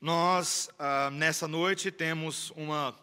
Nós, ah, nessa noite, temos uma,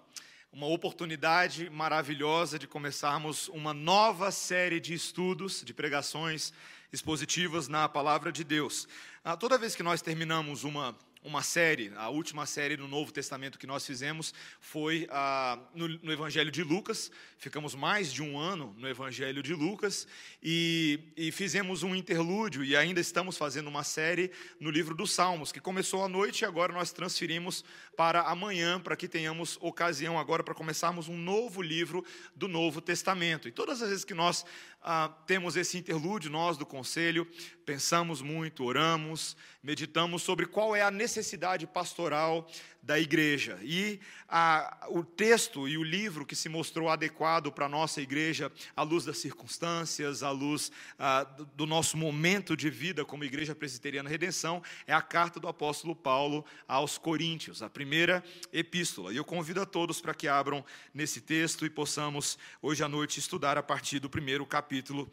uma oportunidade maravilhosa de começarmos uma nova série de estudos, de pregações expositivas na palavra de Deus. Ah, toda vez que nós terminamos uma, uma série, a última série no Novo Testamento que nós fizemos foi ah, no, no, Evangelho de Lucas. Ficamos mais de um ano no Evangelho de Lucas e, e, fizemos um interlúdio e ainda estamos fazendo uma série no livro dos Salmos, que começou à noite e agora nós transferimos para amanhã, para que tenhamos ocasião agora para começarmos um novo livro do Novo Testamento. E todas as vezes que nós ah, temos esse interlúdio, nós do Conselho, pensamos muito, oramos, meditamos sobre qual é a necessidade pastoral da igreja. E a, o texto e o livro que se mostrou adequado para a nossa igreja, à luz das circunstâncias, à luz a, do, do nosso momento de vida como Igreja Presbiteriana Redenção, é a carta do apóstolo Paulo aos Coríntios, a primeira epístola. E eu convido a todos para que abram nesse texto e possamos, hoje à noite, estudar a partir do primeiro capítulo,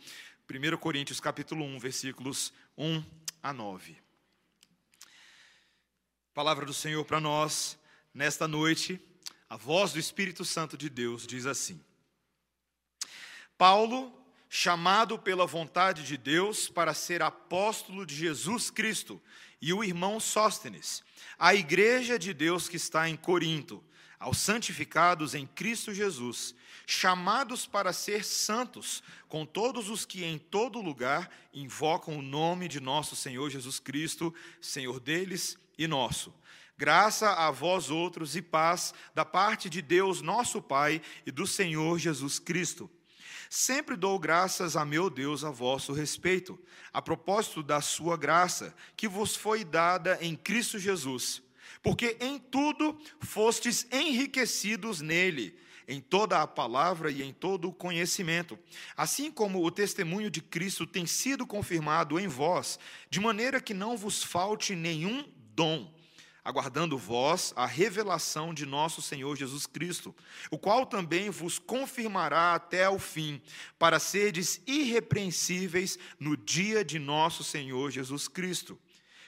1 Coríntios, capítulo 1, versículos 1 a 9. Palavra do Senhor para nós nesta noite, a voz do Espírito Santo de Deus diz assim: Paulo, chamado pela vontade de Deus para ser apóstolo de Jesus Cristo, e o irmão Sóstenes, a igreja de Deus que está em Corinto, aos santificados em Cristo Jesus, chamados para ser santos, com todos os que em todo lugar invocam o nome de nosso Senhor Jesus Cristo, Senhor deles e nosso. Graça a vós outros e paz da parte de Deus, nosso Pai, e do Senhor Jesus Cristo. Sempre dou graças a meu Deus a vosso respeito, a propósito da sua graça, que vos foi dada em Cristo Jesus, porque em tudo fostes enriquecidos nele, em toda a palavra e em todo o conhecimento, assim como o testemunho de Cristo tem sido confirmado em vós, de maneira que não vos falte nenhum dom, aguardando vós a revelação de nosso Senhor Jesus Cristo, o qual também vos confirmará até o fim, para serdes irrepreensíveis no dia de nosso Senhor Jesus Cristo.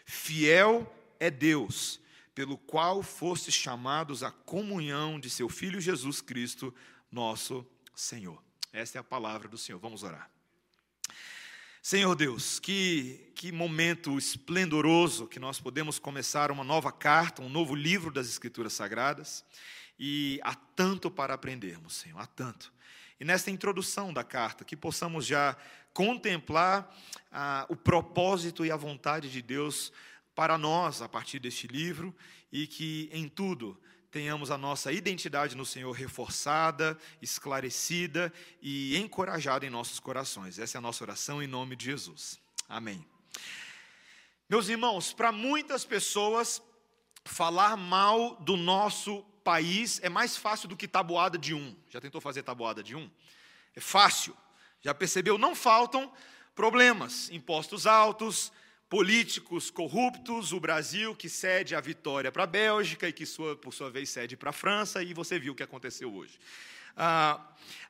Fiel é Deus, pelo qual fostes chamados à comunhão de seu Filho Jesus Cristo, nosso Senhor. Esta é a palavra do Senhor. Vamos orar. Senhor Deus, que, que momento esplendoroso que nós podemos começar uma nova carta, um novo livro das Escrituras Sagradas, e há tanto para aprendermos, Senhor, há tanto. E nesta introdução da carta, que possamos já contemplar ah, o propósito e a vontade de Deus para nós a partir deste livro, e que em tudo tenhamos a nossa identidade no Senhor reforçada, esclarecida e encorajada em nossos corações. Essa é a nossa oração em nome de Jesus. Amém. Meus irmãos, para muitas pessoas, falar mal do nosso país é mais fácil do que tabuada de um. Já tentou fazer tabuada de um? É fácil. Já percebeu? Não faltam problemas, impostos altos, políticos corruptos, o Brasil que cede a vitória para a Bélgica e que, sua, por sua vez, cede para a França, e você viu o que aconteceu hoje. Ah,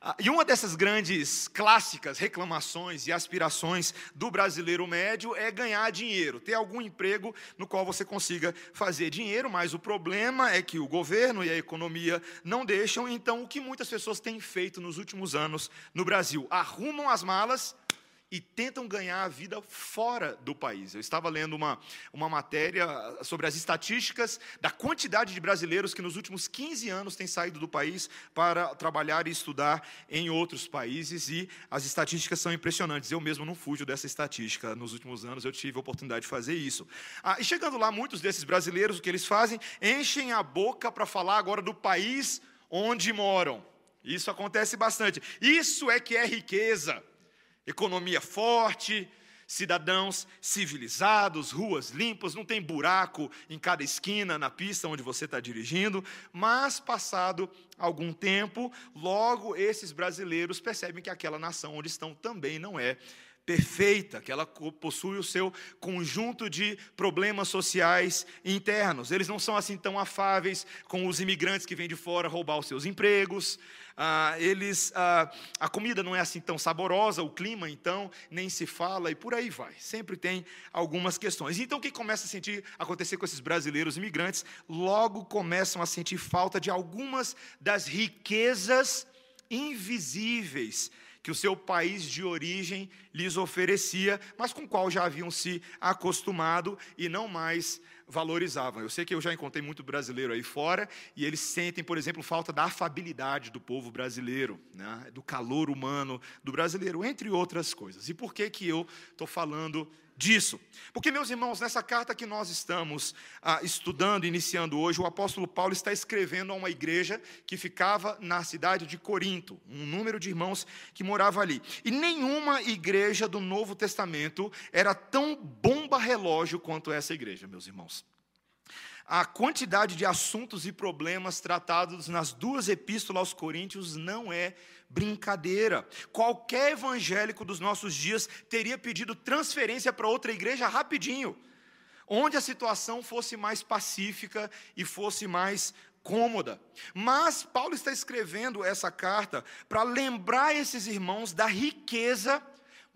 ah, e uma dessas grandes clássicas reclamações e aspirações do brasileiro médio é ganhar dinheiro, ter algum emprego no qual você consiga fazer dinheiro, mas o problema é que o governo e a economia não deixam, então o que muitas pessoas têm feito nos últimos anos no Brasil? Arrumam as malas e tentam ganhar a vida fora do país. Eu estava lendo uma, uma matéria sobre as estatísticas da quantidade de brasileiros que nos últimos 15 anos têm saído do país para trabalhar e estudar em outros países, e as estatísticas são impressionantes. Eu mesmo não fujo dessa estatística. Nos últimos anos eu tive a oportunidade de fazer isso. Ah, e chegando lá, muitos desses brasileiros, o que eles fazem? Enchem a boca para falar agora do país onde moram. Isso acontece bastante. Isso é que é riqueza economia forte, cidadãos civilizados, ruas limpas, não tem buraco em cada esquina na pista onde você está dirigindo, mas passado algum tempo, logo esses brasileiros percebem que aquela nação onde estão também não é perfeita, que ela possui o seu conjunto de problemas sociais internos. Eles não são assim tão afáveis com os imigrantes que vêm de fora roubar os seus empregos. Ah, eles, ah, a comida não é assim tão saborosa, o clima então nem se fala e por aí vai. Sempre tem algumas questões. Então o que começa a sentir acontecer com esses brasileiros imigrantes? Logo começam a sentir falta de algumas das riquezas invisíveis que o seu país de origem lhes oferecia, mas com o qual já haviam se acostumado e não mais valorizavam. Eu sei que eu já encontrei muito brasileiro aí fora e eles sentem, por exemplo, falta da afabilidade do povo brasileiro, né? do calor humano do brasileiro, entre outras coisas. E por que que eu estou falando disso. Porque, meus irmãos, nessa carta que nós estamos ah, estudando, iniciando hoje, o apóstolo Paulo está escrevendo a uma igreja que ficava na cidade de Corinto, um número de irmãos que morava ali. E nenhuma igreja do Novo Testamento era tão bomba-relógio quanto essa igreja, meus irmãos. A quantidade de assuntos e problemas tratados nas duas epístolas aos Coríntios não é brincadeira. Qualquer evangélico dos nossos dias teria pedido transferência para outra igreja rapidinho, onde a situação fosse mais pacífica e fosse mais cômoda. Mas Paulo está escrevendo essa carta para lembrar esses irmãos da riqueza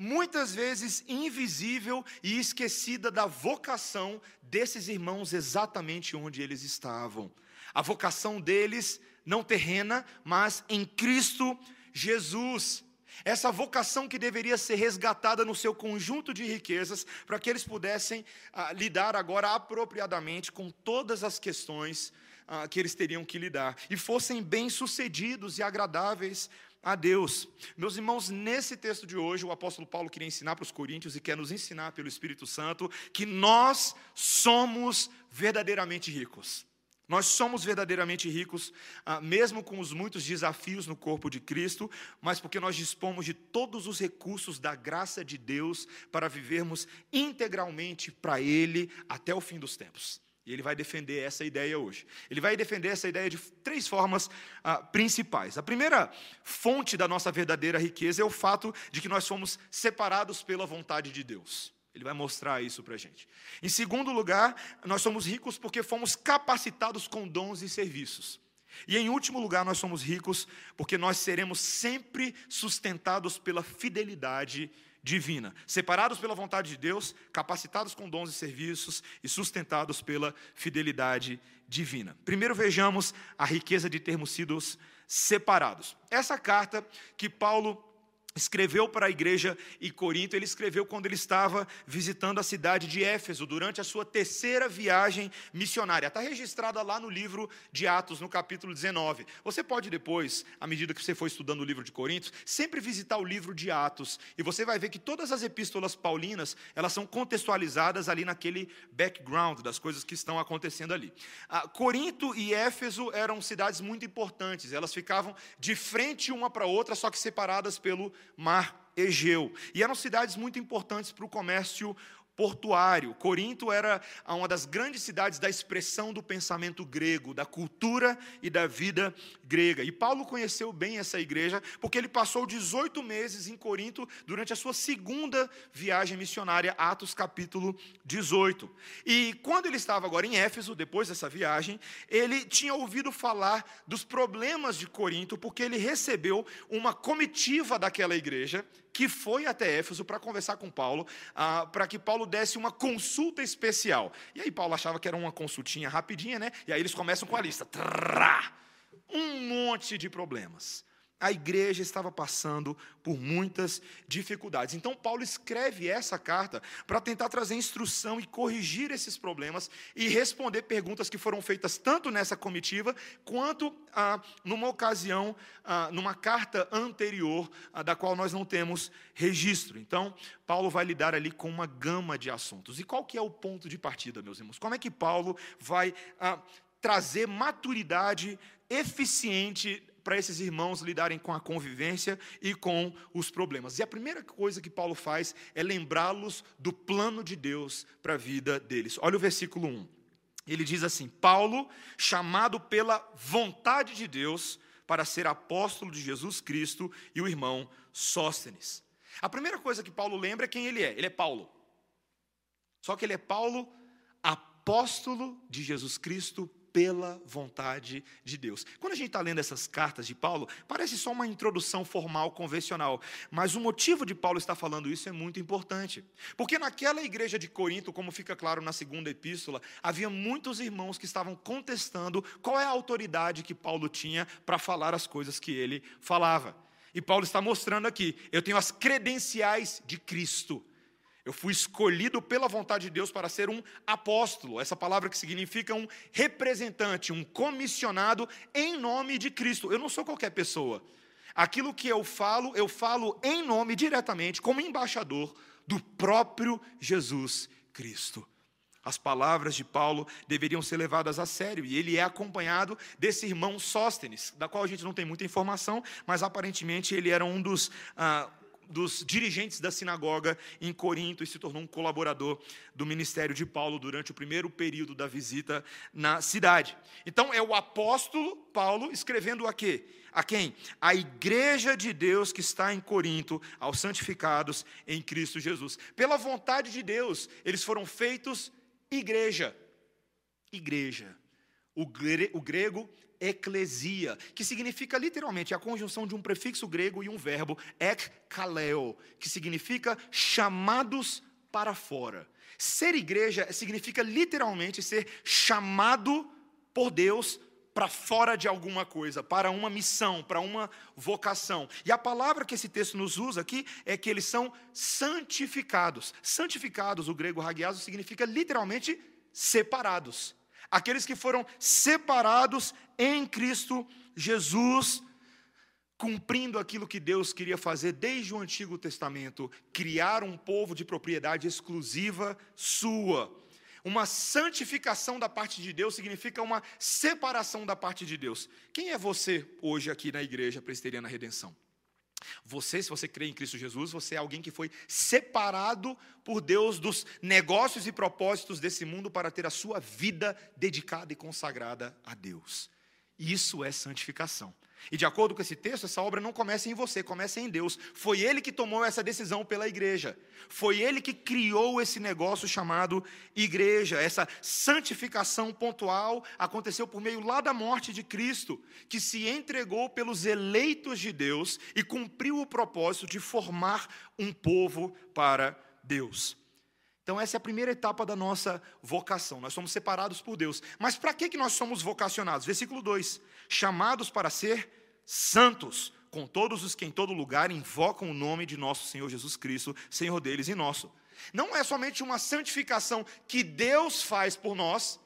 muitas vezes invisível e esquecida da vocação desses irmãos exatamente onde eles estavam. A vocação deles não terrena, mas em Cristo Jesus. Essa vocação que deveria ser resgatada no seu conjunto de riquezas, para que eles pudessem ah, lidar agora apropriadamente com todas as questões ah, que eles teriam que lidar, e fossem bem-sucedidos e agradáveis a Deus. Meus irmãos, nesse texto de hoje, o apóstolo Paulo queria ensinar para os coríntios e quer nos ensinar pelo Espírito Santo que nós somos verdadeiramente ricos. Nós somos verdadeiramente ricos, ah, mesmo com os muitos desafios no corpo de Cristo, mas porque nós dispomos de todos os recursos da graça de Deus para vivermos integralmente para Ele até o fim dos tempos. E ele vai defender essa ideia hoje. Ele vai defender essa ideia de três formas ah, principais. A primeira fonte da nossa verdadeira riqueza é o fato de que nós somos separados pela vontade de Deus. Ele vai mostrar isso para a gente. Em segundo lugar, nós somos ricos porque fomos capacitados com dons e serviços. E em último lugar, nós somos ricos porque nós seremos sempre sustentados pela fidelidade divina, separados pela vontade de Deus, capacitados com dons e serviços e sustentados pela fidelidade divina. Primeiro vejamos a riqueza de termos sido separados. Essa carta que Paulo escreveu para a igreja em Corinto, ele escreveu quando ele estava visitando a cidade de Éfeso, durante a sua terceira viagem missionária. Está registrada lá no livro de Atos, no capítulo 19. Você pode depois, à medida que você for estudando o livro de Coríntios, sempre visitar o livro de Atos, e você vai ver que todas as epístolas paulinas, elas são contextualizadas ali naquele background das coisas que estão acontecendo ali. Ah, Corinto e Éfeso eram cidades muito importantes, elas ficavam de frente uma para outra, só que separadas pelo mar Egeu. E eram cidades muito importantes para o comércio portuário. Corinto era uma das grandes cidades da expressão do pensamento grego, da cultura e da vida grega. E Paulo conheceu bem essa igreja, porque ele passou 18 meses em Corinto durante a sua segunda viagem missionária, Atos capítulo 18. E quando ele estava agora em Éfeso, depois dessa viagem, ele tinha ouvido falar dos problemas de Corinto, porque ele recebeu uma comitiva daquela igreja que foi até Éfeso para conversar com Paulo, ah, para que Paulo desse uma consulta especial. E aí Paulo achava que era uma consultinha rapidinha, né? E aí eles começam com a lista. Trrr, um monte de problemas a igreja estava passando por muitas dificuldades. Então, Paulo escreve essa carta para tentar trazer instrução e corrigir esses problemas e responder perguntas que foram feitas tanto nessa comitiva quanto ah, numa ocasião, ah, numa carta anterior, ah, da qual nós não temos registro. Então, Paulo vai lidar ali com uma gama de assuntos. E qual que é o ponto de partida, meus irmãos? Como é que Paulo vai ah, trazer maturidade eficiente para esses irmãos lidarem com a convivência e com os problemas. E a primeira coisa que Paulo faz é lembrá-los do plano de Deus para a vida deles. Olha o versículo 1. Ele diz assim: Paulo, chamado pela vontade de Deus para ser apóstolo de Jesus Cristo, e o irmão Sóstenes. A primeira coisa que Paulo lembra é quem ele é. Ele é Paulo. Só que ele é Paulo, apóstolo de Jesus Cristo pela vontade de Deus. Quando a gente está lendo essas cartas de Paulo, parece só uma introdução formal, convencional. Mas o motivo de Paulo estar falando isso é muito importante. Porque naquela igreja de Corinto, como fica claro na segunda epístola, havia muitos irmãos que estavam contestando qual é a autoridade que Paulo tinha para falar as coisas que ele falava. E Paulo está mostrando aqui: eu tenho as credenciais de Cristo. Eu fui escolhido pela vontade de Deus para ser um apóstolo, essa palavra que significa um representante, um comissionado em nome de Cristo. Eu não sou qualquer pessoa. Aquilo que eu falo, eu falo em nome diretamente, como embaixador do próprio Jesus Cristo. As palavras de Paulo deveriam ser levadas a sério, e ele é acompanhado desse irmão Sóstenes, da qual a gente não tem muita informação, mas aparentemente ele era um dos ah, dos dirigentes da sinagoga em Corinto e se tornou um colaborador do ministério de Paulo durante o primeiro período da visita na cidade. Então é o apóstolo Paulo escrevendo a quê? A quem? A igreja de Deus que está em Corinto, aos santificados em Cristo Jesus. Pela vontade de Deus, eles foram feitos igreja. Igreja. O, grego eclesia, que significa literalmente a conjunção de um prefixo grego e um verbo ekkaleo, que significa chamados para fora. Ser igreja significa literalmente ser chamado por Deus para fora de alguma coisa, para uma missão, para uma vocação. E a palavra que esse texto nos usa aqui é que eles são santificados. Santificados, o grego hagiaso, significa literalmente separados. Aqueles que foram separados em Cristo Jesus, cumprindo aquilo que Deus queria fazer desde o Antigo Testamento, criar um povo de propriedade exclusiva sua. Uma santificação da parte de Deus significa uma separação da parte de Deus. Quem é você hoje aqui na igreja presbiteriana Redenção? Você, se você crê em Cristo Jesus, você é alguém que foi separado por Deus dos negócios e propósitos desse mundo para ter a sua vida dedicada e consagrada a Deus. Isso é santificação. E de acordo com esse texto, essa obra não começa em você, começa em Deus. Foi Ele que tomou essa decisão pela igreja. Foi Ele que criou esse negócio chamado igreja. Essa santificação pontual aconteceu por meio lá da morte de Cristo, que se entregou pelos eleitos de Deus e cumpriu o propósito de formar um povo para Deus. Então, essa é a primeira etapa da nossa vocação. Nós somos separados por Deus. Mas para que, que nós somos vocacionados? Versículo 2: chamados para ser santos, com todos os que em todo lugar invocam o nome de nosso Senhor Jesus Cristo, Senhor deles e nosso. Não é somente uma santificação que Deus faz por nós,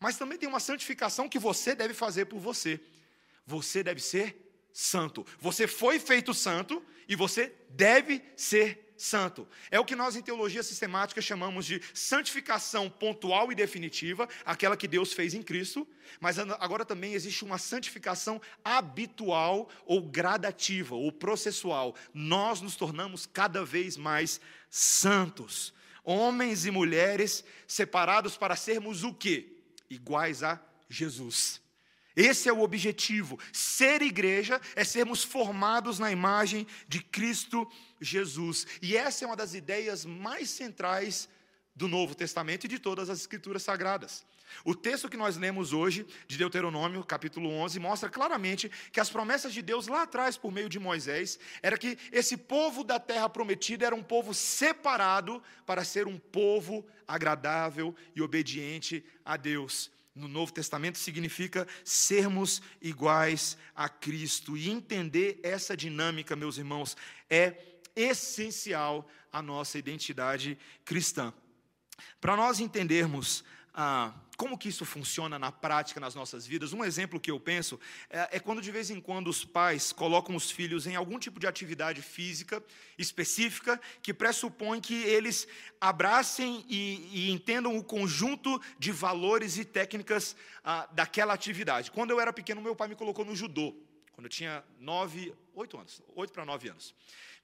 mas também tem uma santificação que você deve fazer por você. Você deve ser santo. Você foi feito santo e você deve ser santo. É o que nós em teologia sistemática chamamos de santificação pontual e definitiva, aquela que Deus fez em Cristo, mas agora também existe uma santificação habitual ou gradativa ou processual. Nós nos tornamos cada vez mais santos. Homens e mulheres separados para sermos o quê? Iguais a Jesus. Esse é o objetivo. Ser igreja é sermos formados na imagem de Cristo Jesus. E essa é uma das ideias mais centrais do Novo Testamento e de todas as Escrituras Sagradas. O texto que nós lemos hoje, de Deuteronômio, capítulo 11, mostra claramente que as promessas de Deus lá atrás, por meio de Moisés, era que esse povo da terra prometida era um povo separado para ser um povo agradável e obediente a Deus no Novo Testamento significa sermos iguais a Cristo. E entender essa dinâmica, meus irmãos, é essencial à nossa identidade cristã. Para nós entendermos ah, como que isso funciona na prática nas nossas vidas? Um exemplo que eu penso é, é, quando de vez em quando os pais colocam os filhos em algum tipo de atividade física específica que pressupõe que eles abracem e, e entendam o conjunto de valores e técnicas ah, daquela atividade. Quando eu era pequeno, meu pai me colocou no judô, quando eu tinha nove, oito anos, oito para nove anos.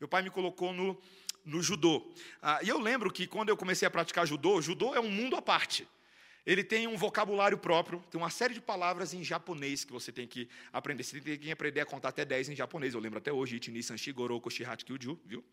Meu pai me colocou no, no judô. Ah, e eu lembro que quando eu comecei a praticar judô, judô é um mundo à parte. Ele tem um vocabulário próprio, tem uma série de palavras em japonês que você tem que aprender. Você tem que aprender a contar até 10 em japonês. Eu lembro até hoje, Ichini, Sanshi, Goroko, Shihachi, Kyuju, viu?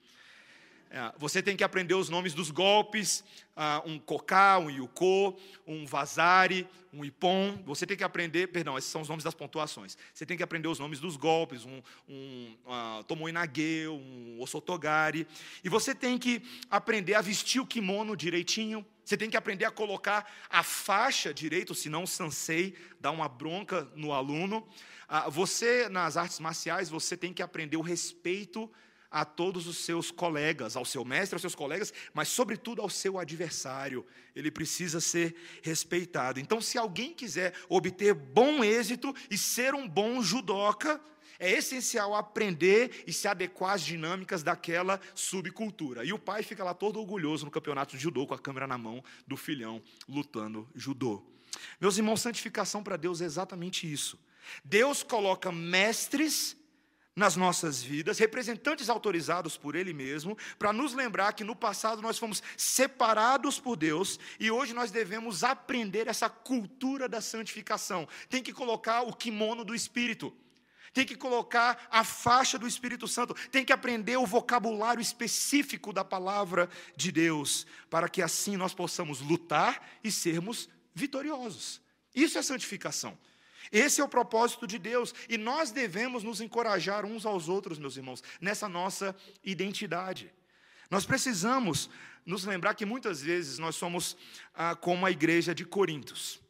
É, você tem que aprender os nomes dos golpes, uh, um cocá, um iucô, um vazari, um ipom. Você tem que aprender, perdão, esses são os nomes das pontuações. Você tem que aprender os nomes dos golpes, um, um uh, tomoinage, um osotogari. E você tem que aprender a vestir o kimono direitinho. Você tem que aprender a colocar a faixa direito, senão o sansei dá uma bronca no aluno. Uh, você, nas artes marciais, você tem que aprender o respeito a todos os seus colegas, ao seu mestre, aos seus colegas, mas sobretudo ao seu adversário. Ele precisa ser respeitado. Então, se alguém quiser obter bom êxito e ser um bom judoca, é essencial aprender e se adequar às dinâmicas daquela subcultura. E o pai fica lá todo orgulhoso no campeonato de judô, com a câmera na mão do filhão lutando judô. Meus irmãos, santificação para Deus é exatamente isso. Deus coloca mestres nas nossas vidas, representantes autorizados por Ele mesmo, para nos lembrar que no passado nós fomos separados por Deus e hoje nós devemos aprender essa cultura da santificação. Tem que colocar o kimono do Espírito, tem que colocar a faixa do Espírito Santo, tem que aprender o vocabulário específico da palavra de Deus, para que assim nós possamos lutar e sermos vitoriosos. Isso é santificação. Esse é o propósito de Deus e nós devemos nos encorajar uns aos outros, meus irmãos, nessa nossa identidade. Nós precisamos nos lembrar que muitas vezes nós somos ah, como a igreja de Corintos.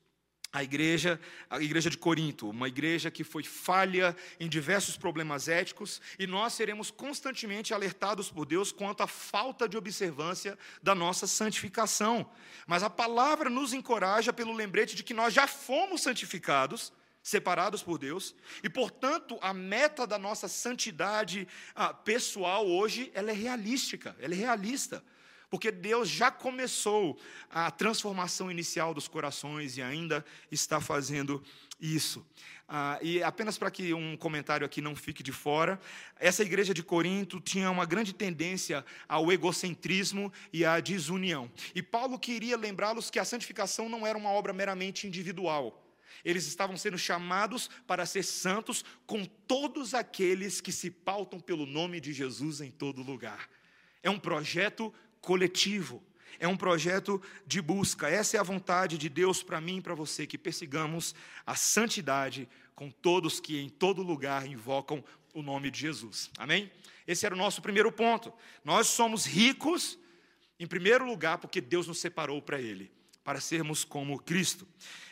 A igreja, a igreja de Corinto, uma igreja que foi falha em diversos problemas éticos, e nós seremos constantemente alertados por Deus quanto à falta de observância da nossa santificação. Mas a palavra nos encoraja pelo lembrete de que nós já fomos santificados separados por Deus, e portanto a meta da nossa santidade ah, pessoal hoje ela é realística, ela é realista, porque Deus já começou a transformação inicial dos corações e ainda está fazendo isso. Ah, e apenas para que um comentário aqui não fique de fora, essa igreja de Corinto tinha uma grande tendência ao egocentrismo e à desunião. E Paulo queria lembrá-los que a santificação não era uma obra meramente individual eles estavam sendo chamados para ser santos com todos aqueles que se pautam pelo nome de Jesus em todo lugar. É um projeto coletivo, é um projeto de busca. Essa é a vontade de Deus para mim e para você, que persigamos a santidade com todos que em todo lugar invocam o nome de Jesus. Amém? Esse era o nosso primeiro ponto. Nós somos ricos, em primeiro lugar, porque Deus nos separou para Ele, para sermos como Cristo.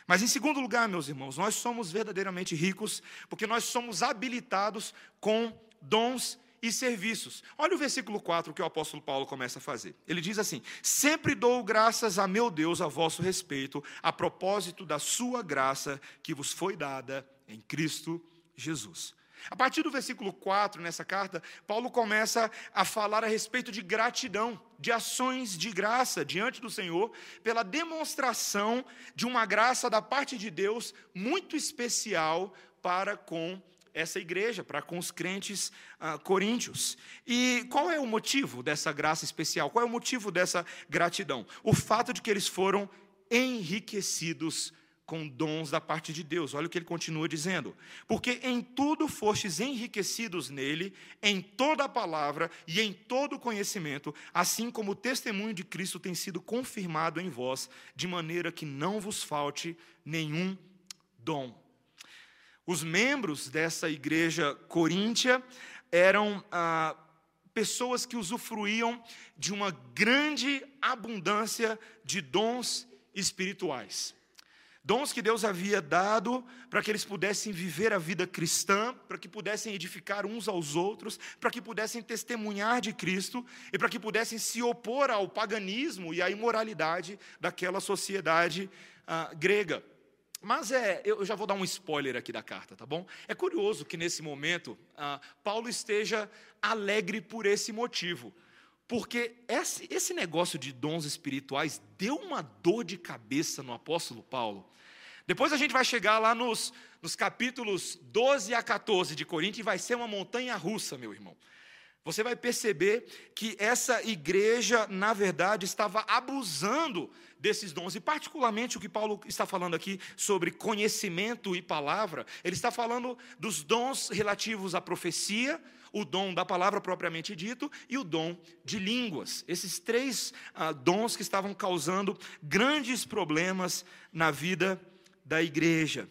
Mas em segundo lugar, meus irmãos, nós somos verdadeiramente ricos porque nós somos habilitados com dons e serviços. Olha o versículo 4 que o apóstolo Paulo começa a fazer. Ele diz assim: Sempre dou graças a meu Deus a vosso respeito, a propósito da sua graça que vos foi dada em Cristo Jesus. A partir do versículo 4, nessa carta, Paulo começa a falar a respeito de gratidão, de ações de graça diante do Senhor, pela demonstração de uma graça da parte de Deus muito especial para com essa igreja, para com os crentes uh, coríntios. E qual é o motivo dessa graça especial? Qual é o motivo dessa gratidão? O fato de que eles foram enriquecidos com dons da parte de Deus. Olha o que ele continua dizendo: Porque em tudo fostes enriquecidos nele, em toda a palavra e em todo o conhecimento, assim como o testemunho de Cristo tem sido confirmado em vós, de maneira que não vos falte nenhum dom. Os membros dessa igreja coríntia eram ah, pessoas que usufruíam de uma grande abundância de dons espirituais. Dons que Deus havia dado para que eles pudessem viver a vida cristã, para que pudessem edificar uns aos outros, para que pudessem testemunhar de Cristo e para que pudessem se opor ao paganismo e à imoralidade daquela sociedade ah, grega. Mas é, eu já vou dar um spoiler aqui da carta, tá bom? É curioso que nesse momento ah, Paulo esteja alegre por esse motivo. Porque esse, esse negócio de dons espirituais deu uma dor de cabeça no apóstolo Paulo. Depois a gente vai chegar lá nos, nos capítulos 12 a 14 de Coríntios e vai ser uma montanha russa, meu irmão. Você vai perceber que essa igreja, na verdade, estava abusando desses dons, e particularmente o que Paulo está falando aqui sobre conhecimento e palavra, ele está falando dos dons relativos à profecia, o dom da palavra propriamente dito e o dom de línguas. Esses três ah, dons que estavam causando grandes problemas na vida da igreja.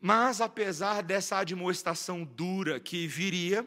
Mas, apesar dessa admoestação dura que viria,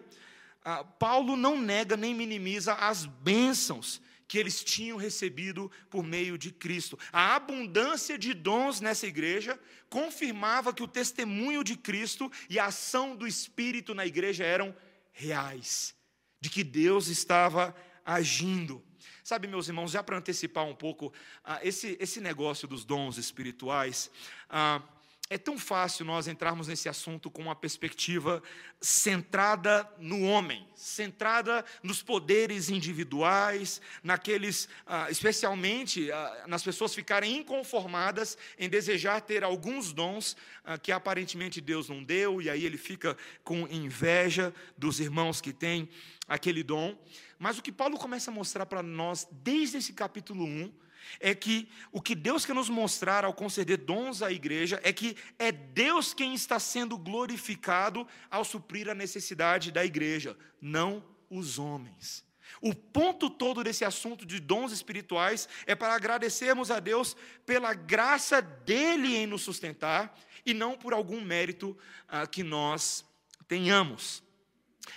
ah, Paulo não nega nem minimiza as bênçãos que eles tinham recebido por meio de Cristo. A abundância de dons nessa igreja confirmava que o testemunho de Cristo e a ação do Espírito na igreja eram reais, de que Deus estava agindo. Sabe, meus irmãos, já para antecipar um pouco ah, esse, esse negócio dos dons espirituais, ah, é tão fácil nós entrarmos nesse assunto com uma perspectiva centrada no homem, centrada nos poderes individuais, naqueles, ah, especialmente ah, nas pessoas ficarem inconformadas em desejar ter alguns dons ah, que aparentemente Deus não deu, e aí ele fica com inveja dos irmãos que têm aquele dom. Mas o que Paulo começa a mostrar para nós desde esse capítulo 1 é que o que Deus quer nos mostrar ao conceder dons à igreja é que é Deus quem está sendo glorificado ao suprir a necessidade da igreja, não os homens. O ponto todo desse assunto de dons espirituais é para agradecermos a Deus pela graça dele em nos sustentar e não por algum mérito ah, que nós tenhamos.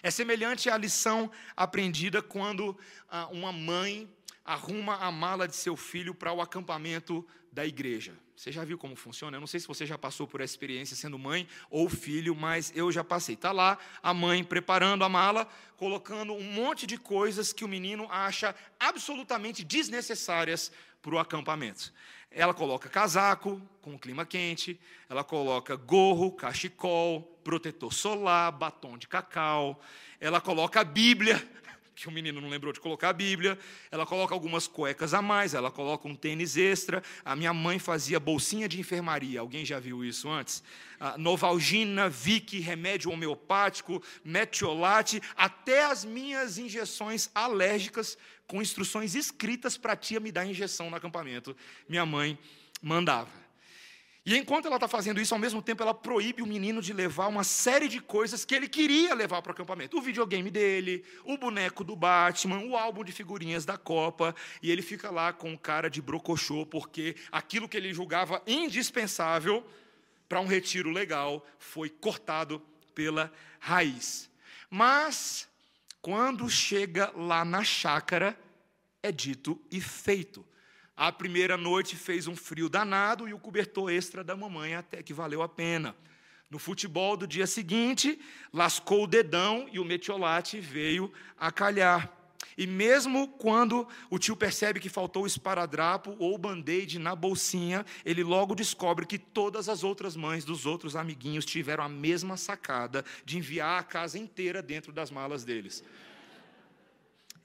É semelhante à lição aprendida quando ah, uma mãe arruma a mala de seu filho para o acampamento da igreja. Você já viu como funciona? Eu não sei se você já passou por essa experiência sendo mãe ou filho, mas eu já passei. Está lá a mãe preparando a mala, colocando um monte de coisas que o menino acha absolutamente desnecessárias para o acampamento. Ela coloca casaco com clima quente, ela coloca gorro, cachecol, protetor solar, batom de cacau, ela coloca a Bíblia que o menino não lembrou de colocar a Bíblia, ela coloca algumas cuecas a mais, ela coloca um tênis extra. A minha mãe fazia bolsinha de enfermaria, alguém já viu isso antes? Novalgina, Vic, remédio homeopático, metiolate, até as minhas injeções alérgicas com instruções escritas para a tia me dar injeção no acampamento. Minha mãe mandava. E enquanto ela está fazendo isso, ao mesmo tempo ela proíbe o menino de levar uma série de coisas que ele queria levar para o acampamento. O videogame dele, o boneco do Batman, o álbum de figurinhas da Copa. E ele fica lá com cara de brocochô, porque aquilo que ele julgava indispensável para um retiro legal foi cortado pela raiz. Mas, quando chega lá na chácara, é dito e feito. A primeira noite fez um frio danado e o cobertor extra da mamãe até que valeu a pena. No futebol do dia seguinte, lascou o dedão e o metiolate veio a calhar. E mesmo quando o tio percebe que faltou o esparadrapo ou band-aid na bolsinha, ele logo descobre que todas as outras mães dos outros amiguinhos tiveram a mesma sacada de enviar a casa inteira dentro das malas deles.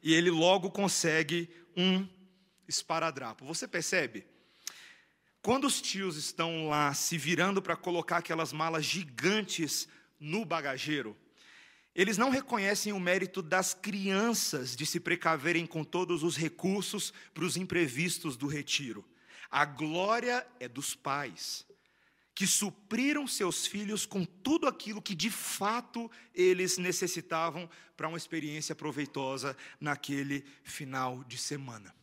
E ele logo consegue um esparadrapo. Você percebe? Quando os tios estão lá se virando para colocar aquelas malas gigantes no bagageiro, eles não reconhecem o mérito das crianças de se precaverem com todos os recursos para os imprevistos do retiro. A glória é dos pais, que supriram seus filhos com tudo aquilo que de fato eles necessitavam para uma experiência proveitosa naquele final de semana.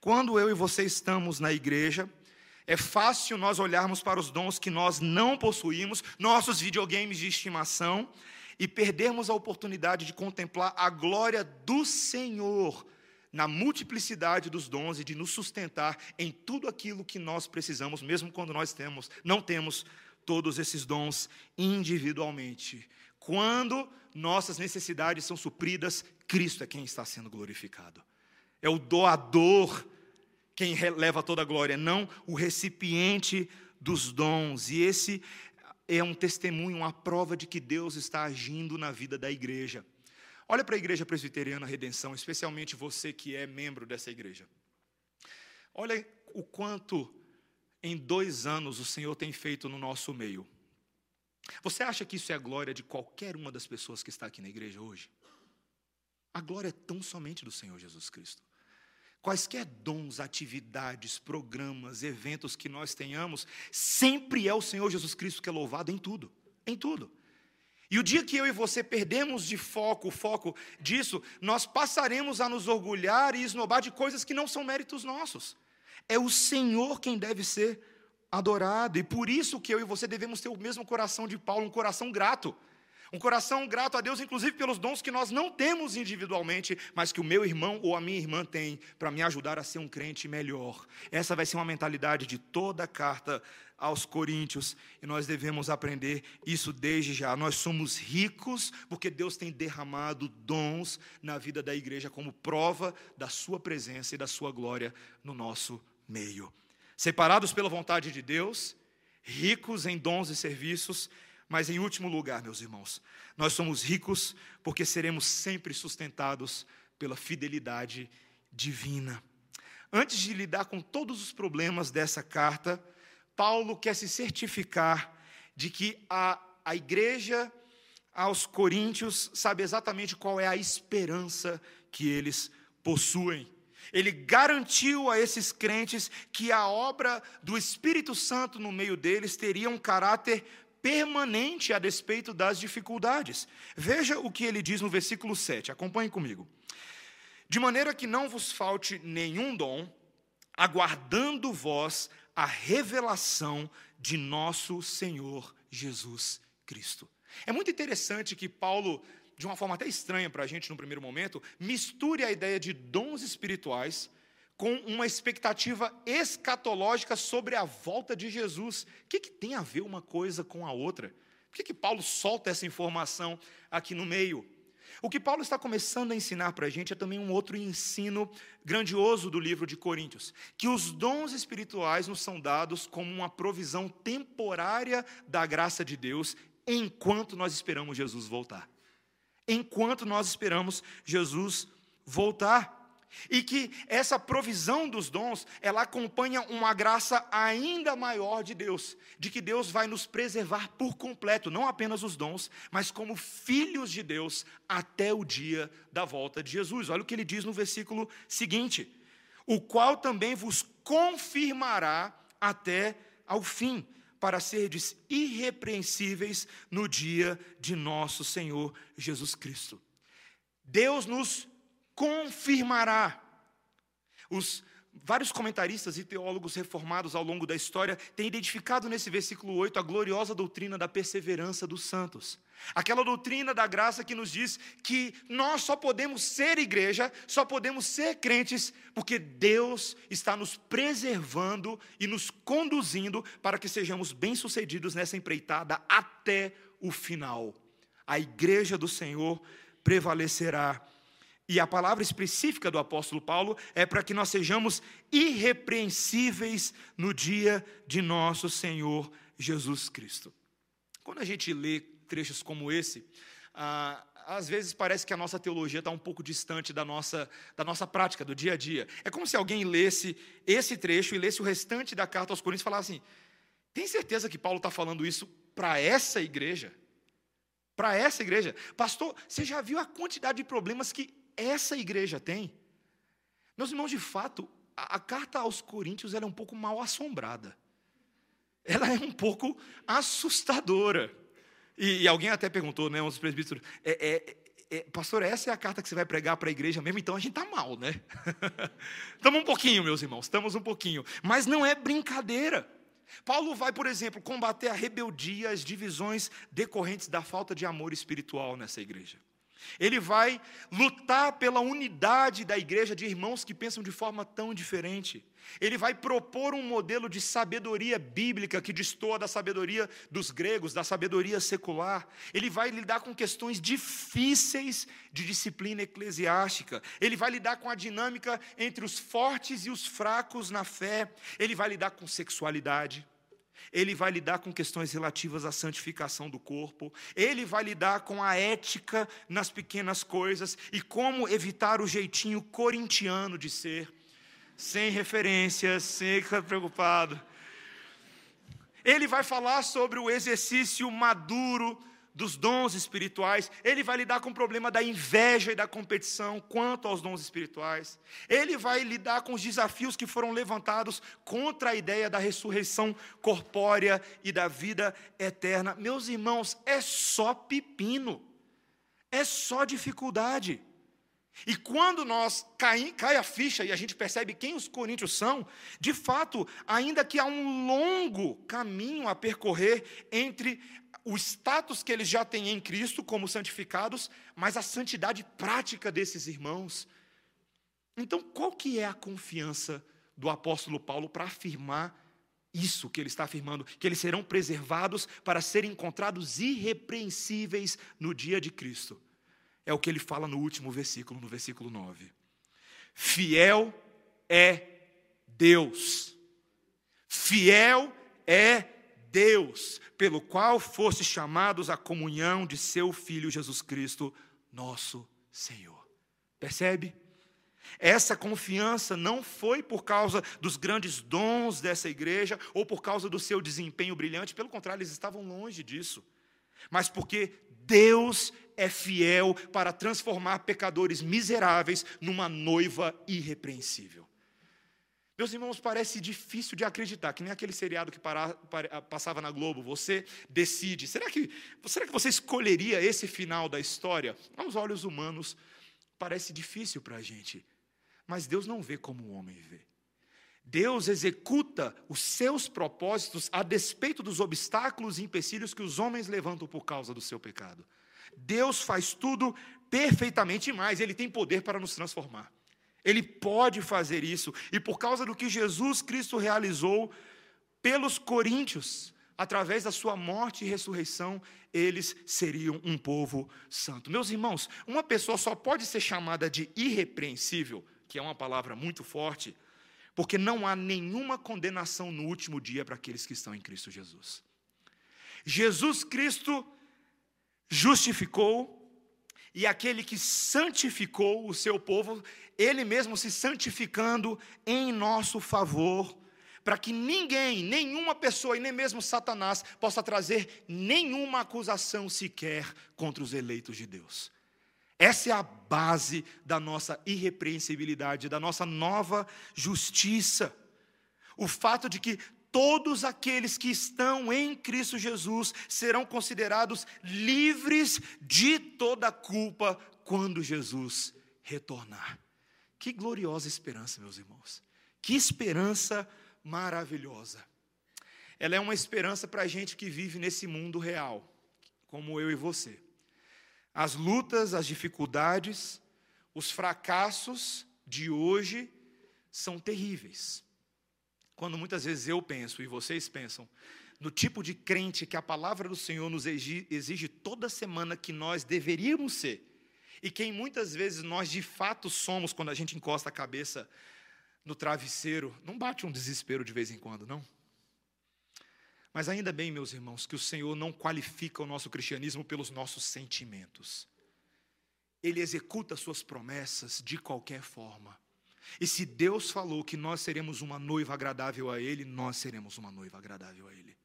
Quando eu e você estamos na igreja, é fácil nós olharmos para os dons que nós não possuímos, nossos videogames de estimação, e perdermos a oportunidade de contemplar a glória do Senhor na multiplicidade dos dons e de nos sustentar em tudo aquilo que nós precisamos, mesmo quando nós temos, não temos todos esses dons individualmente. Quando nossas necessidades são supridas, Cristo é quem está sendo glorificado. É o doador quem leva toda a glória, não o recipiente dos dons. E esse é um testemunho, uma prova de que Deus está agindo na vida da igreja. Olha para a igreja presbiteriana Redenção, especialmente você que é membro dessa igreja. Olha o quanto em dois anos o Senhor tem feito no nosso meio. Você acha que isso é a glória de qualquer uma das pessoas que está aqui na igreja hoje? A glória é tão somente do Senhor Jesus Cristo. Quaisquer dons, atividades, programas, eventos que nós tenhamos, sempre é o Senhor Jesus Cristo que é louvado em tudo, em tudo. E o dia que eu e você perdemos de foco, o foco disso, nós passaremos a nos orgulhar e esnobar de coisas que não são méritos nossos. É o Senhor quem deve ser adorado, e por isso que eu e você devemos ter o mesmo coração de Paulo, um coração grato. Um coração grato a Deus, inclusive pelos dons que nós não temos individualmente, mas que o meu irmão ou a minha irmã tem para me ajudar a ser um crente melhor. Essa vai ser uma mentalidade de toda a carta aos Coríntios e nós devemos aprender isso desde já. Nós somos ricos porque Deus tem derramado dons na vida da igreja como prova da Sua presença e da Sua glória no nosso meio. Separados pela vontade de Deus, ricos em dons e serviços, mas em último lugar, meus irmãos, nós somos ricos porque seremos sempre sustentados pela fidelidade divina. Antes de lidar com todos os problemas dessa carta, Paulo quer se certificar de que a, a igreja aos coríntios sabe exatamente qual é a esperança que eles possuem. Ele garantiu a esses crentes que a obra do Espírito Santo no meio deles teria um caráter permanente a despeito das dificuldades. Veja o que ele diz no versículo 7, acompanhe comigo. De maneira que não vos falte nenhum dom, aguardando vós a revelação de nosso Senhor Jesus Cristo. É muito interessante que Paulo, de uma forma até estranha para a gente no primeiro momento, misture a ideia de dons espirituais com uma expectativa escatológica sobre a volta de Jesus. O que, que tem a ver uma coisa com a outra? Por que, que Paulo solta essa informação aqui no meio? O que Paulo está começando a ensinar para a gente é também um outro ensino grandioso do livro de Coríntios: que os dons espirituais nos são dados como uma provisão temporária da graça de Deus enquanto nós esperamos Jesus voltar. Enquanto nós esperamos Jesus voltar. E que essa provisão dos dons, ela acompanha uma graça ainda maior de Deus, de que Deus vai nos preservar por completo, não apenas os dons, mas como filhos de Deus até o dia da volta de Jesus. Olha o que ele diz no versículo seguinte: o qual também vos confirmará até ao fim, para serdes irrepreensíveis no dia de nosso Senhor Jesus Cristo. Deus nos confirmará. Os vários comentaristas e teólogos reformados ao longo da história têm identificado nesse versículo 8 a gloriosa doutrina da perseverança dos santos. Aquela doutrina da graça que nos diz que nós só podemos ser igreja, só podemos ser crentes, porque Deus está nos preservando e nos conduzindo para que sejamos bem-sucedidos nessa empreitada até o final. A igreja do Senhor prevalecerá e a palavra específica do apóstolo Paulo é para que nós sejamos irrepreensíveis no dia de nosso Senhor Jesus Cristo. Quando a gente lê trechos como esse, ah, às vezes parece que a nossa teologia está um pouco distante da nossa, da nossa prática, do dia a dia. É como se alguém lesse esse trecho e lesse o restante da carta aos Coríntios e falasse assim: tem certeza que Paulo está falando isso para essa igreja? Para essa igreja? Pastor, você já viu a quantidade de problemas que essa igreja tem. Meus irmãos, de fato, a, a carta aos Coríntios é um pouco mal assombrada. Ela é um pouco assustadora. E, e alguém até perguntou, né, um dos presbíteros, é, é, é, pastor, essa é a carta que você vai pregar para a igreja mesmo, então a gente está mal, né? estamos um pouquinho, meus irmãos, estamos um pouquinho. Mas não é brincadeira. Paulo vai, por exemplo, combater a rebeldia, as divisões decorrentes da falta de amor espiritual nessa igreja. Ele vai lutar pela unidade da igreja de irmãos que pensam de forma tão diferente. Ele vai propor um modelo de sabedoria bíblica que destoa da sabedoria dos gregos, da sabedoria secular. Ele vai lidar com questões difíceis de disciplina eclesiástica. Ele vai lidar com a dinâmica entre os fortes e os fracos na fé. Ele vai lidar com sexualidade ele vai lidar com questões relativas à santificação do corpo, ele vai lidar com a ética nas pequenas coisas e como evitar o jeitinho corintiano de ser, sem referências, sem ficar preocupado. Ele vai falar sobre o exercício maduro dos dons espirituais, ele vai lidar com o problema da inveja e da competição quanto aos dons espirituais. Ele vai lidar com os desafios que foram levantados contra a ideia da ressurreição corpórea e da vida eterna. Meus irmãos, é só pepino. É só dificuldade. E quando nós cai, cai a ficha e a gente percebe quem os coríntios são, de fato, ainda que há um longo caminho a percorrer entre o status que eles já têm em Cristo como santificados, mas a santidade prática desses irmãos. Então, qual que é a confiança do apóstolo Paulo para afirmar isso que ele está afirmando, que eles serão preservados para serem encontrados irrepreensíveis no dia de Cristo? É o que ele fala no último versículo, no versículo 9. Fiel é Deus. Fiel é Deus, pelo qual foste chamados à comunhão de seu Filho Jesus Cristo, nosso Senhor. Percebe? Essa confiança não foi por causa dos grandes dons dessa igreja ou por causa do seu desempenho brilhante, pelo contrário, eles estavam longe disso, mas porque Deus é fiel para transformar pecadores miseráveis numa noiva irrepreensível. Meus irmãos, parece difícil de acreditar, que nem aquele seriado que para, para, passava na Globo. Você decide. Será que, será que você escolheria esse final da história? Aos olhos humanos, parece difícil para a gente. Mas Deus não vê como o homem vê. Deus executa os seus propósitos a despeito dos obstáculos e empecilhos que os homens levantam por causa do seu pecado. Deus faz tudo perfeitamente mais, Ele tem poder para nos transformar. Ele pode fazer isso, e por causa do que Jesus Cristo realizou pelos coríntios, através da sua morte e ressurreição, eles seriam um povo santo. Meus irmãos, uma pessoa só pode ser chamada de irrepreensível, que é uma palavra muito forte, porque não há nenhuma condenação no último dia para aqueles que estão em Cristo Jesus. Jesus Cristo justificou, e aquele que santificou o seu povo, ele mesmo se santificando em nosso favor, para que ninguém, nenhuma pessoa e nem mesmo Satanás possa trazer nenhuma acusação sequer contra os eleitos de Deus. Essa é a base da nossa irrepreensibilidade, da nossa nova justiça. O fato de que todos aqueles que estão em Cristo Jesus serão considerados livres de toda culpa quando Jesus retornar. Que gloriosa esperança, meus irmãos. Que esperança maravilhosa. Ela é uma esperança para a gente que vive nesse mundo real, como eu e você. As lutas, as dificuldades, os fracassos de hoje são terríveis. Quando muitas vezes eu penso e vocês pensam no tipo de crente que a palavra do Senhor nos exige toda semana que nós deveríamos ser, e quem muitas vezes nós de fato somos quando a gente encosta a cabeça no travesseiro, não bate um desespero de vez em quando, não? Mas ainda bem, meus irmãos, que o Senhor não qualifica o nosso cristianismo pelos nossos sentimentos. Ele executa suas promessas de qualquer forma. E se Deus falou que nós seremos uma noiva agradável a Ele, nós seremos uma noiva agradável a Ele.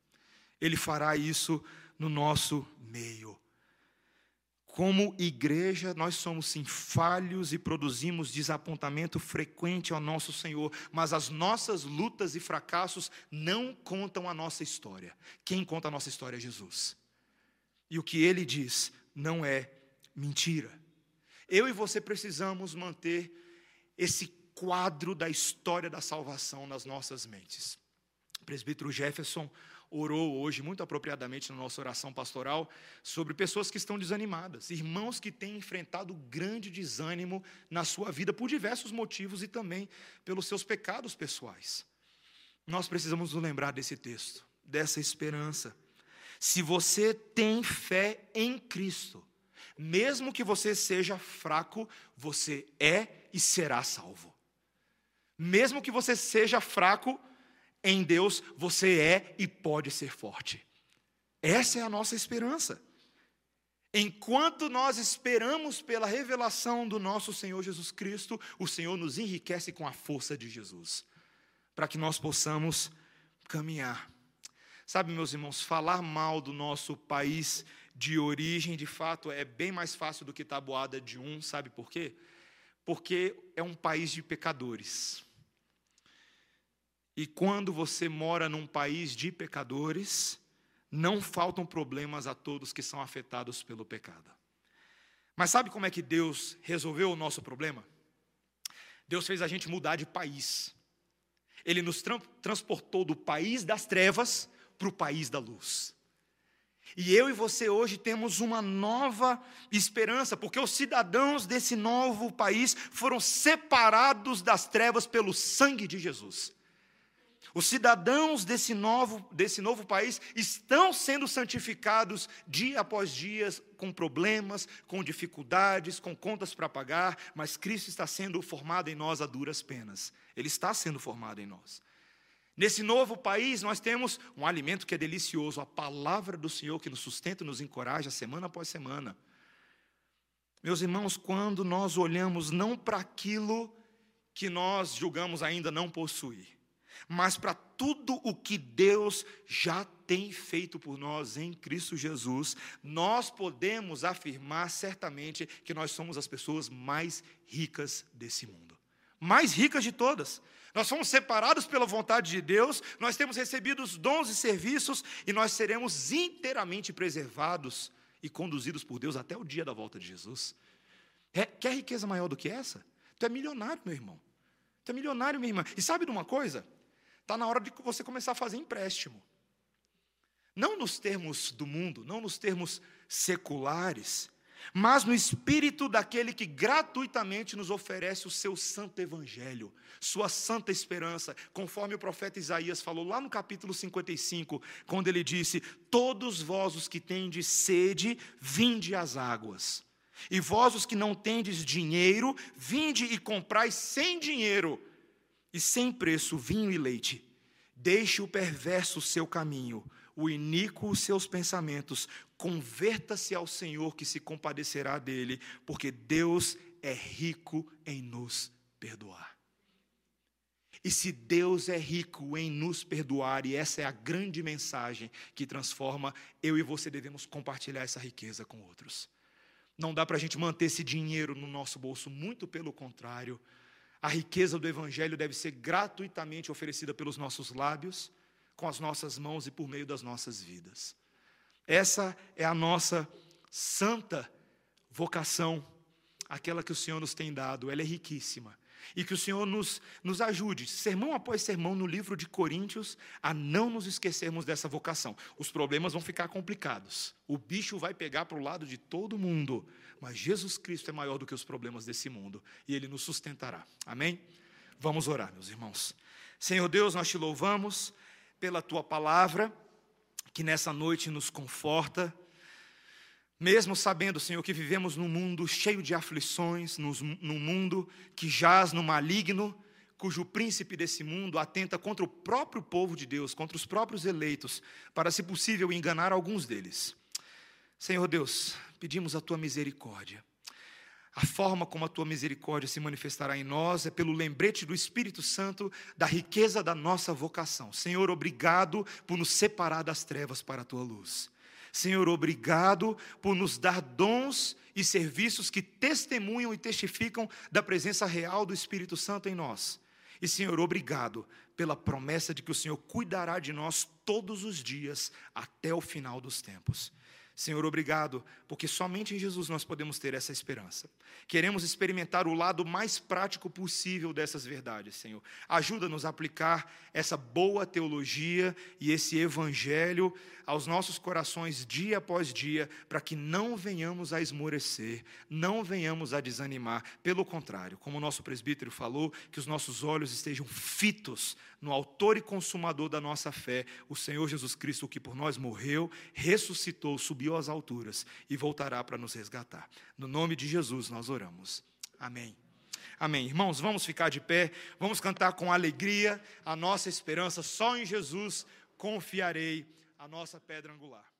Ele fará isso no nosso meio. Como igreja, nós somos sim falhos e produzimos desapontamento frequente ao nosso Senhor, mas as nossas lutas e fracassos não contam a nossa história. Quem conta a nossa história é Jesus. E o que ele diz não é mentira. Eu e você precisamos manter esse quadro da história da salvação nas nossas mentes. O presbítero Jefferson orou hoje, muito apropriadamente na nossa oração pastoral, sobre pessoas que estão desanimadas, irmãos que têm enfrentado grande desânimo na sua vida por diversos motivos e também pelos seus pecados pessoais. Nós precisamos nos lembrar desse texto, dessa esperança. Se você tem fé em Cristo, mesmo que você seja fraco, você é e será salvo. Mesmo que você seja fraco, em Deus você é e pode ser forte. Essa é a nossa esperança. Enquanto nós esperamos pela revelação do nosso Senhor Jesus Cristo, o Senhor nos enriquece com a força de Jesus, para que nós possamos caminhar. Sabe, meus irmãos, falar mal do nosso país de origem, de fato, é bem mais fácil do que tabuada de um, sabe por quê? Porque é um país de pecadores. E quando você mora num país de pecadores, não faltam problemas a todos que são afetados pelo pecado. Mas sabe como é que Deus resolveu o nosso problema? Deus fez a gente mudar de país. Ele nos tra transportou do país das trevas para o país da luz. E eu e você hoje temos uma nova esperança, porque os cidadãos desse novo país foram separados das trevas pelo sangue de Jesus. Os cidadãos desse novo, desse novo país estão sendo santificados dia após dia, com problemas, com dificuldades, com contas para pagar, mas Cristo está sendo formado em nós a duras penas. Ele está sendo formado em nós. Nesse novo país, nós temos um alimento que é delicioso, a palavra do Senhor que nos sustenta e nos encoraja semana após semana. Meus irmãos, quando nós olhamos não para aquilo que nós julgamos ainda não possuir, mas para tudo o que Deus já tem feito por nós em Cristo Jesus, nós podemos afirmar certamente que nós somos as pessoas mais ricas desse mundo mais ricas de todas. Nós fomos separados pela vontade de Deus, nós temos recebido os dons e serviços e nós seremos inteiramente preservados e conduzidos por Deus até o dia da volta de Jesus. É, quer riqueza maior do que essa? Tu é milionário, meu irmão. Tu é milionário, minha irmã. E sabe de uma coisa? Está na hora de você começar a fazer empréstimo. Não nos termos do mundo, não nos termos seculares, mas no espírito daquele que gratuitamente nos oferece o seu santo evangelho, sua santa esperança, conforme o profeta Isaías falou lá no capítulo 55, quando ele disse: Todos vós os que tendes sede, vinde às águas. E vós os que não tendes dinheiro, vinde e comprai sem dinheiro e sem preço vinho e leite. Deixe o perverso seu caminho, o iníquo os seus pensamentos. Converta-se ao Senhor que se compadecerá dele, porque Deus é rico em nos perdoar. E se Deus é rico em nos perdoar, e essa é a grande mensagem que transforma, eu e você devemos compartilhar essa riqueza com outros. Não dá para a gente manter esse dinheiro no nosso bolso, muito pelo contrário a riqueza do Evangelho deve ser gratuitamente oferecida pelos nossos lábios, com as nossas mãos e por meio das nossas vidas. Essa é a nossa santa vocação, aquela que o Senhor nos tem dado, ela é riquíssima. E que o Senhor nos, nos ajude, sermão após sermão, no livro de Coríntios, a não nos esquecermos dessa vocação. Os problemas vão ficar complicados, o bicho vai pegar para o lado de todo mundo, mas Jesus Cristo é maior do que os problemas desse mundo e Ele nos sustentará. Amém? Vamos orar, meus irmãos. Senhor Deus, nós te louvamos pela tua palavra, que nessa noite nos conforta, mesmo sabendo, Senhor, que vivemos num mundo cheio de aflições, num mundo que jaz no maligno, cujo príncipe desse mundo atenta contra o próprio povo de Deus, contra os próprios eleitos, para, se possível, enganar alguns deles. Senhor Deus, pedimos a tua misericórdia. A forma como a tua misericórdia se manifestará em nós é pelo lembrete do Espírito Santo da riqueza da nossa vocação. Senhor, obrigado por nos separar das trevas para a tua luz. Senhor, obrigado por nos dar dons e serviços que testemunham e testificam da presença real do Espírito Santo em nós. E, Senhor, obrigado pela promessa de que o Senhor cuidará de nós todos os dias até o final dos tempos. Senhor, obrigado, porque somente em Jesus nós podemos ter essa esperança. Queremos experimentar o lado mais prático possível dessas verdades, Senhor. Ajuda-nos a aplicar essa boa teologia e esse evangelho aos nossos corações dia após dia, para que não venhamos a esmorecer, não venhamos a desanimar. Pelo contrário, como o nosso presbítero falou, que os nossos olhos estejam fitos no Autor e Consumador da nossa fé, o Senhor Jesus Cristo, que por nós morreu, ressuscitou, subiu às alturas e voltará para nos resgatar. No nome de Jesus nós oramos. Amém. Amém. Irmãos, vamos ficar de pé, vamos cantar com alegria a nossa esperança, só em Jesus confiarei a nossa pedra angular.